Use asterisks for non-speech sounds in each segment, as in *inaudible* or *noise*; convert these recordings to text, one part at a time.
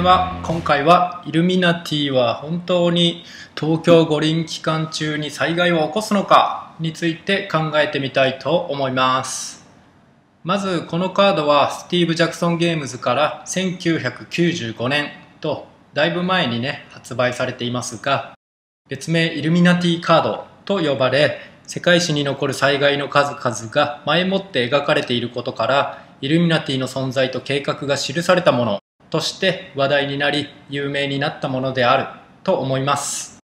では今回はイルミナティは本当に東京五輪期間中に災害を起こすのかについて考えてみたいと思います。まずこのカードはスティーブ・ジャクソン・ゲームズから1995年とだいぶ前にね発売されていますが別名イルミナティカードと呼ばれ世界史に残る災害の数々が前もって描かれていることからイルミナティの存在と計画が記されたもの。として話題になり有名になったものであると思います。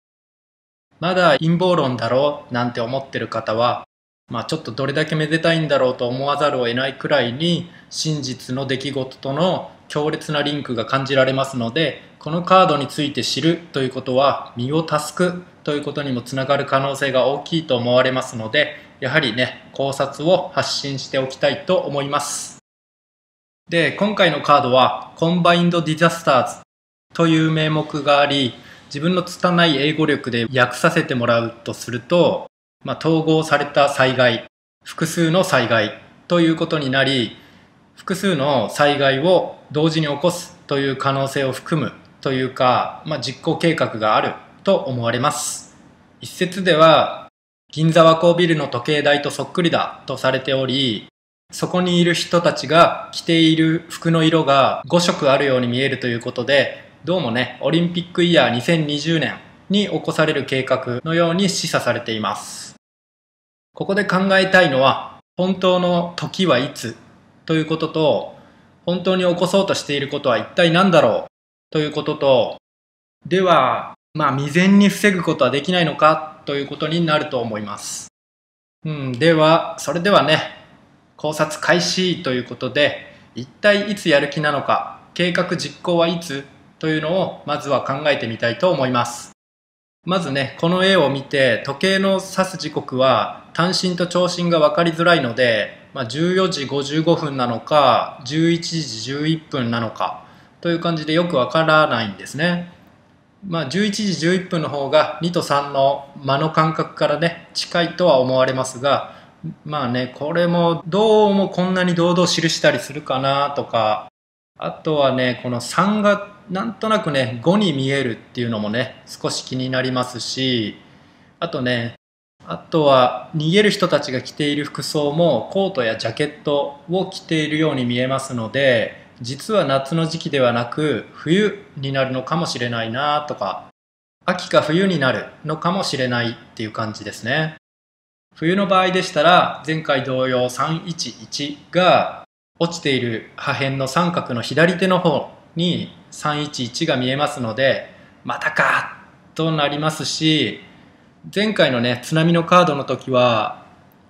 まだ陰謀論だろうなんて思ってる方はまあちょっとどれだけめでたいんだろうと思わざるを得ないくらいに真実の出来事との強烈なリンクが感じられますのでこのカードについて知るということは身を助くということにもつながる可能性が大きいと思われますのでやはりね考察を発信しておきたいと思います。で今回のカードは Combined Disasters という名目があり自分の拙い英語力で訳させてもらうとすると、まあ、統合された災害複数の災害ということになり複数の災害を同時に起こすという可能性を含むというか、まあ、実行計画があると思われます。一説では銀座和光ビルの時計台とそっくりだとされておりそこにいる人たちが着ている服の色が5色あるように見えるということでどうもねオリンピックイヤー2020年に起こされる計画のように示唆されています。ここで考えたいのは本当の時はいつということと本当に起こそうとしていることは一体何だろうということとではまあ未然に防ぐことはできないのかということになると思います。うんではそれではね考察開始ということで一体いつやる気なのか計画実行はいつというのをまずは考えてみたいと思います。まずねこの絵を見て時計の指す時刻は単身と長身が分かりづらいので、まあ、14時55分なのか11時11分なのかという感じでよくわからないんですね。まあ、11時11分の方が2と3の間の感覚からね近いとは思われますがまあねこれもどうもこんなに堂々記したりするかなとかあとはねこの3がなんとなくね5に見えるっていうのもね少し気になりますしあとねあとは逃げる人たちが着ている服装もコートやジャケットを着ているように見えますので実は夏の時期ではなく冬になるのかもしれないなとか秋か冬になるのかもしれないっていう感じですね。冬の場合でしたら前回同様311が落ちている破片の三角の左手の方に311が見えますのでまたかとなりますし前回のね津波のカードの時は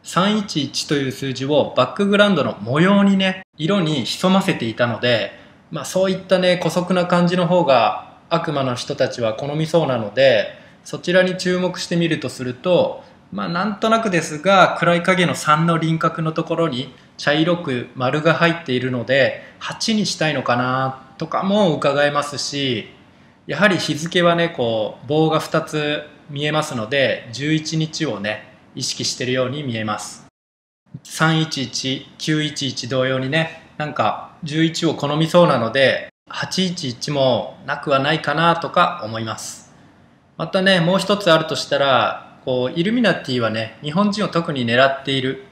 311という数字をバックグラウンドの模様にね色に潜ませていたので、まあ、そういったね姑息な感じの方が悪魔の人たちは好みそうなのでそちらに注目してみるとするとまあなんとなくですが暗い影の3の輪郭のところに茶色く丸が入っているので8にしたいのかなとかも伺えますしやはり日付はねこう棒が2つ見えますので11日をね意識してるように見えます。311911同様にねなんか11を好みそうなので811もなくはないかなとか思います。またねもう一つあるとしたらこうイルミナティはね日本人を特に狙っている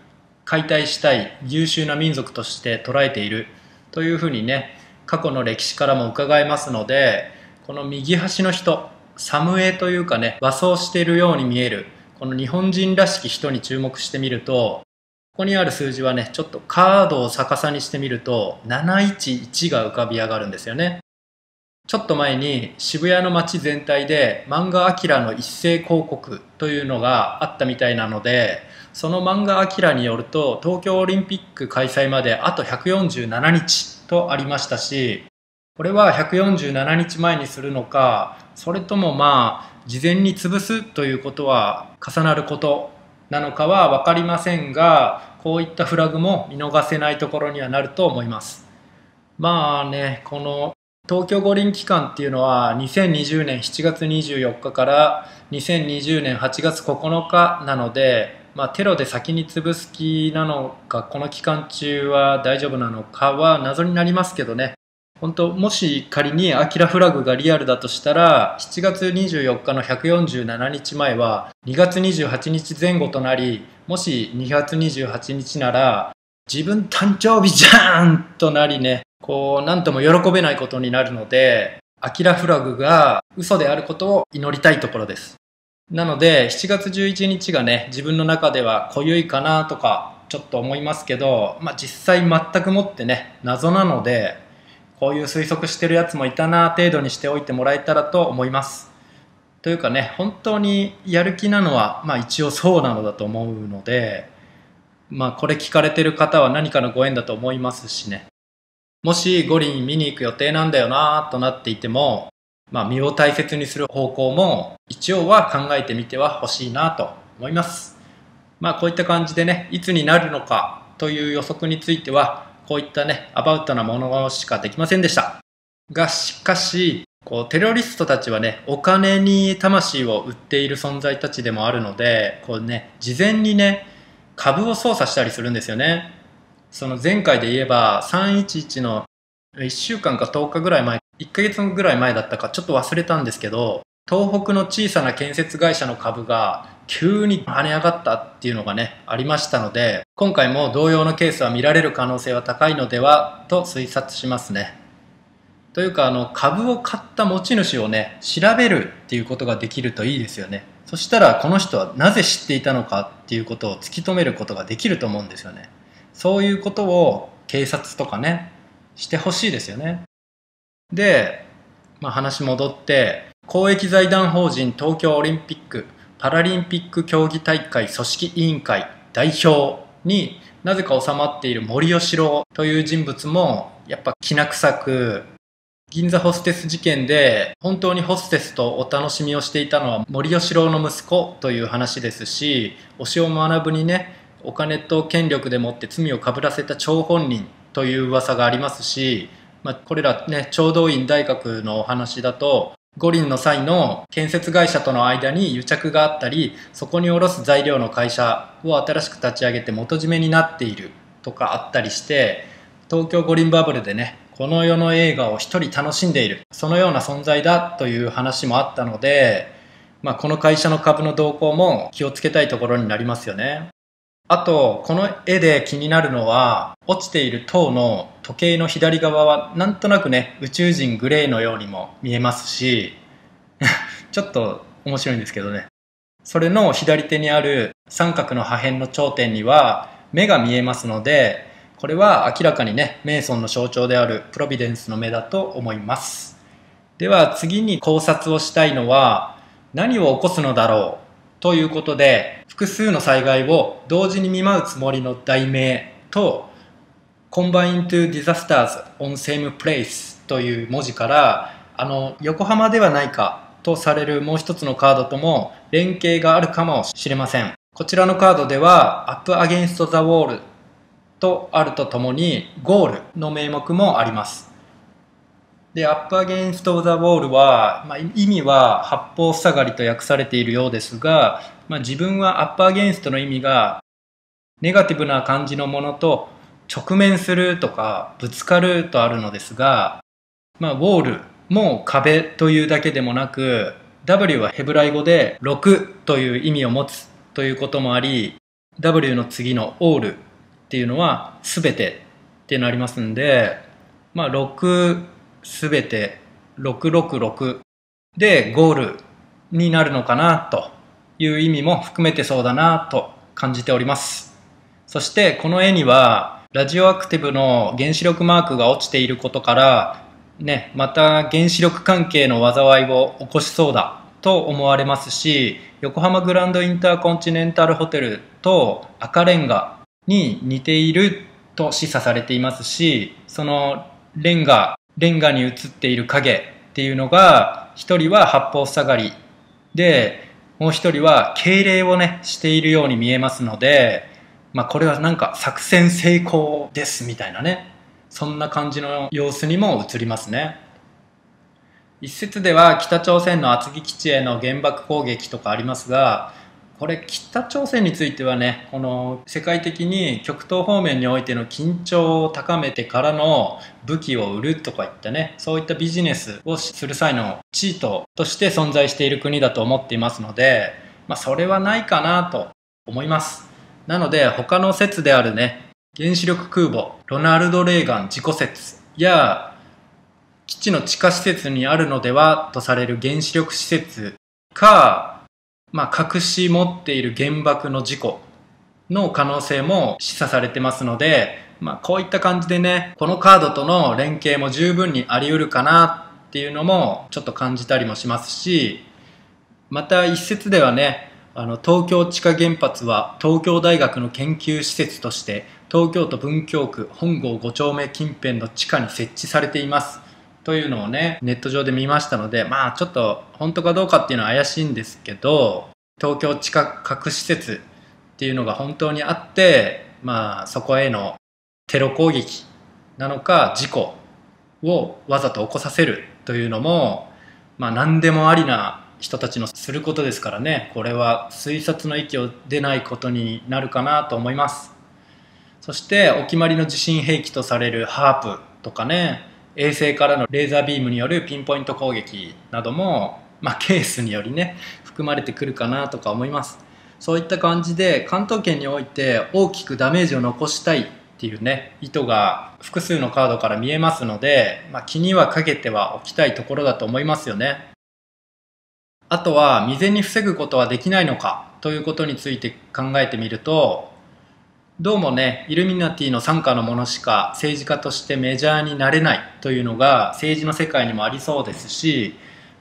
解体したい優秀な民族として捉えているというふうにね過去の歴史からも伺えますのでこの右端の人サムエというかね和装しているように見えるこの日本人らしき人に注目してみると、ここにある数字はね、ちょっとカードを逆さにしてみると、711が浮かび上がるんですよね。ちょっと前に渋谷の街全体で漫画アキラの一斉広告というのがあったみたいなので、その漫画アキラによると東京オリンピック開催まであと147日とありましたし、これは147日前にするのか、それともまあ事前に潰すということは重なることなのかは分かりませんがこういったフラグも見逃せないところにはなると思います。まあねこの東京五輪期間っていうのは2020年7月24日から2020年8月9日なので、まあ、テロで先に潰す気なのかこの期間中は大丈夫なのかは謎になりますけどね。本当もし仮にアキラフラグがリアルだとしたら7月24日の147日前は2月28日前後となりもし2月28日なら自分誕生日じゃーんとなりね。こう何とも喜べないことになるのでアキラフラグが嘘であることを祈りたいところですなので7月11日がね自分の中では濃ゆいかなとかちょっと思いますけど、まあ、実際全くもってね謎なのでこういう推測してるやつもいたな程度にしておいてもらえたらと思います。というかね本当にやる気なのは、まあ、一応そうなのだと思うので、まあ、これ聞かれてる方は何かのご縁だと思いますしねもし五輪見に行く予定なんだよなとなっていても、まあ、身を大切にする方向も一応は考えてみてはほしいなと思います。まあこういった感じでねいつになるのかという予測についてはこういったね、アバウトなものしかできませんでした。が、しかし、こう、テロリストたちはね、お金に魂を売っている存在たちでもあるので、こうね、事前にね、株を操作したりするんですよね。その前回で言えば、311の1週間か10日ぐらい前、1ヶ月ぐらい前だったかちょっと忘れたんですけど、東北の小さな建設会社の株が急に跳ね上がったっていうのがね、ありましたので、今回も同様のケースは見られる可能性は高いのではと推察しますね。というか、あの、株を買った持ち主をね、調べるっていうことができるといいですよね。そしたら、この人はなぜ知っていたのかっていうことを突き止めることができると思うんですよね。そういうことを警察とかね、してほしいですよね。で、まあ、話戻って、公益財団法人東京オリンピックパラリンピック競技大会組織委員会代表になぜか収まっている森喜朗という人物もやっぱきな臭く銀座ホステス事件で本当にホステスとお楽しみをしていたのは森喜朗の息子という話ですし押尾学ぶにねお金と権力でもって罪をかぶらせた張本人という噂がありますし、まあ、これらね聴導院大学のお話だと五輪の際の建設会社との間に癒着があったりそこに卸す材料の会社を新しく立ち上げて元締めになっているとかあったりして東京五輪バブルでねこの世の映画を一人楽しんでいるそのような存在だという話もあったので、まあ、この会社の株の動向も気をつけたいところになりますよね。あとこの絵で気になるのは落ちている塔の時計の左側はなんとなくね宇宙人グレーのようにも見えますし *laughs* ちょっと面白いんですけどね。それの左手にある三角の破片の頂点には目が見えますのでこれは明らかにねメイソンの象徴であるプロビデンスの目だと思います。では次に考察をしたいのは何を起こすのだろうということで複数の災害を同時に見舞うつもりの題名と Combine to Disasters on Same Place という文字からあの横浜ではないかとされるもう一つのカードとも連携があるかもしれません。こちらのカードでは Up Against the Wall とあるとともにゴールの名目もあります。で、Up Against the Wall は、まあ、意味は八方塞がりと訳されているようですが、まあ、自分は Up Against の意味がネガティブな感じのものと直面するとかぶつかるとあるのですが、まあ、ウォールも壁というだけでもなく W はヘブライ語で6という意味を持つということもあり W の次のオールっていうのは全てっていうのありますんで、まあ、6全て666でゴールになるのかなという意味も含めてそうだなと感じております。そしてこの絵にはラジオアクティブの原子力マークが落ちていることから、ね、また原子力関係の災いを起こしそうだと思われますし、横浜グランドインターコンチネンタルホテルと赤レンガに似ていると示唆されていますし、そのレンガ、レンガに映っている影っていうのが、一人は八方塞がりで、もう一人は敬礼をね、しているように見えますので、まあ、これはなんか作戦成功ですみたいなね。そんな感じの様子にも映りますね。一説では北朝鮮の厚木基地への原爆攻撃とかありますがこれ北朝鮮についてはねこの世界的に極東方面においての緊張を高めてからの武器を売るとかいったねそういったビジネスをする際のチートとして存在している国だと思っていますので、まあ、それはないかなと思います。なので他の説であるね原子力空母ロナルド・レーガン事故説や基地の地下施設にあるのではとされる原子力施設かまあ、隠し持っている原爆の事故の可能性も示唆されてますので、まあ、こういった感じでね、このカードとの連携も十分にあり得るかなっていうのもちょっと感じたりもしますし、また一説ではね、あの東京地下原発は東京大学の研究施設として東京都文京区本郷5丁目近辺の地下に設置されています。というのをね、ネット上で見ましたので、まあちょっと本当かどうかっていうのは怪しいんですけど、東京地下核施設っていうのが本当にあって、まあそこへのテロ攻撃なのか事故をわざと起こさせるというのも、まあ何でもありな人たちのすることですからね、これは推察の域を出ないことになるかなと思います。そしてお決まりの地震兵器とされるハープとかね、衛星からのレーザービームによるピンポイント攻撃なども、まあ、ケースによりね含まれてくるかなとか思います。そういった感じで関東圏において大きくダメージを残したいっていうね意図が複数のカードから見えますので、まあ、気にはかけてはおきたいところだと思いますよね。あとは未然に防ぐことはできないのかということについて考えてみるとどうもね、イルミナティの傘下のものしか政治家としてメジャーになれないというのが政治の世界にもありそうですし、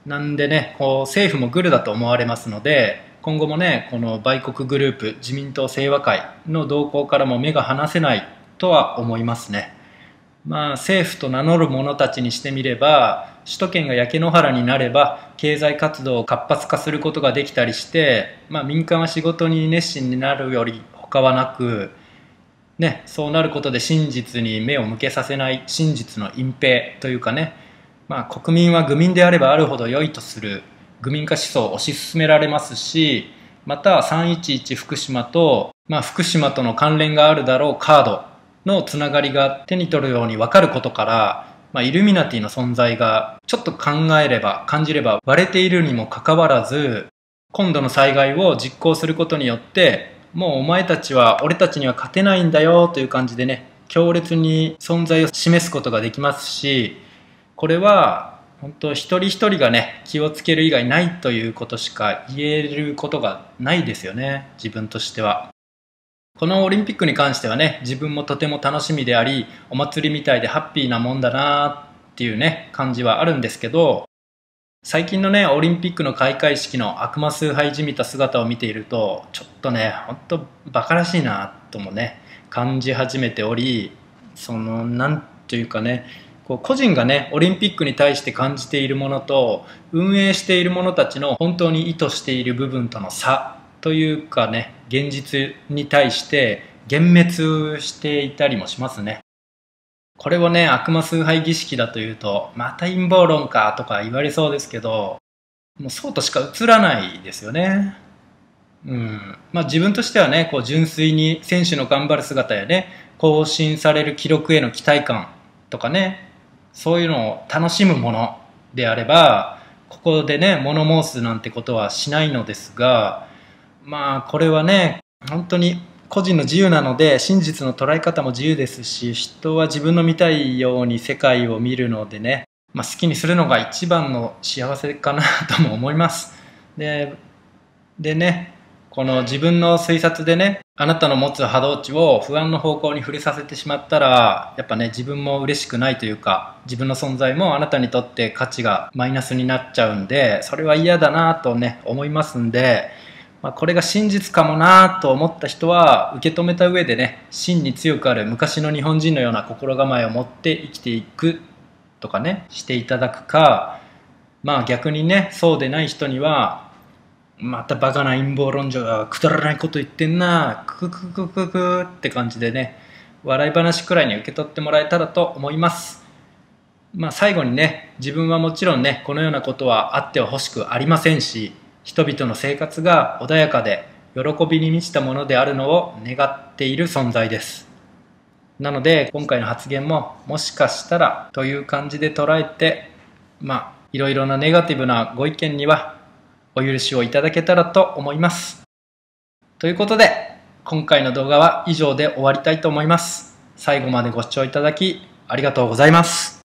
なんでね、こう政府もグルだと思われますので、今後もね、この売国グループ、自民党清和会の動向からも目が離せないとは思いますね。まあ政府と名乗る者たちにしてみれば、首都圏が焼け野原になれば経済活動を活発化することができたりして、まあ民間は仕事に熱心になるより他はなく、ね、そうなることで真実に目を向けさせない真実の隠蔽というかね、まあ、国民は愚民であればあるほど良いとする愚民化思想を推し進められますしまた311福島と、まあ、福島との関連があるだろうカードのつながりが手に取るように分かることから、まあ、イルミナティの存在がちょっと考えれば感じれば割れているにもかかわらず今度の災害を実行することによってもうお前たちは俺たちには勝てないんだよという感じでね強烈に存在を示すことができますしこれは本当一人一人がね気をつける以外ないということしか言えることがないですよね自分としては。このオリンピックに関してはね自分もとても楽しみでありお祭りみたいでハッピーなもんだなっていうね感じはあるんですけど最近のね、オリンピックの開会式の悪魔崇拝じみた姿を見ていると、ちょっとね、ほんと馬鹿らしいなともね、感じ始めており、その、なんというかね、こう個人がね、オリンピックに対して感じているものと、運営している者たちの本当に意図している部分との差というかね、現実に対して幻滅していたりもしますね。これをね、悪魔崇拝儀式だというと、また陰謀論かとか言われそうですけど、もうそうとしか映らないですよね。うん。まあ自分としてはね、こう純粋に選手の頑張る姿やね、更新される記録への期待感とかね、そういうのを楽しむものであれば、ここでね、物申すなんてことはしないのですが、まあこれはね、本当に個人の自由なので真実の捉え方も自由ですし人は自分の見たいように世界を見るのでね、まあ、好きにするのが一番の幸せかなとも思います。ででねこの自分の推察でねあなたの持つ波動値を不安の方向に触れさせてしまったらやっぱね自分も嬉しくないというか自分の存在もあなたにとって価値がマイナスになっちゃうんでそれは嫌だなとね思いますんでまあ、これが真実かもなと思った人は受け止めた上でね真に強くある昔の日本人のような心構えを持って生きていくとかねしていただくかまあ逆にねそうでない人にはまたバカな陰謀論者がくだらないこと言ってんなクククククって感じでね笑い話くらいに受け取ってもらえたらと思います。まあ最後にね自分はもちろんねこのようなことはあってはほしくありませんし人々の生活が穏やかで喜びに満ちたものであるのを願っている存在です。なので今回の発言ももしかしたらという感じで捉えてまあいろいろなネガティブなご意見にはお許しをいただけたらと思います。ということで今回の動画は以上で終わりたいと思います。最後までご視聴いただきありがとうございます。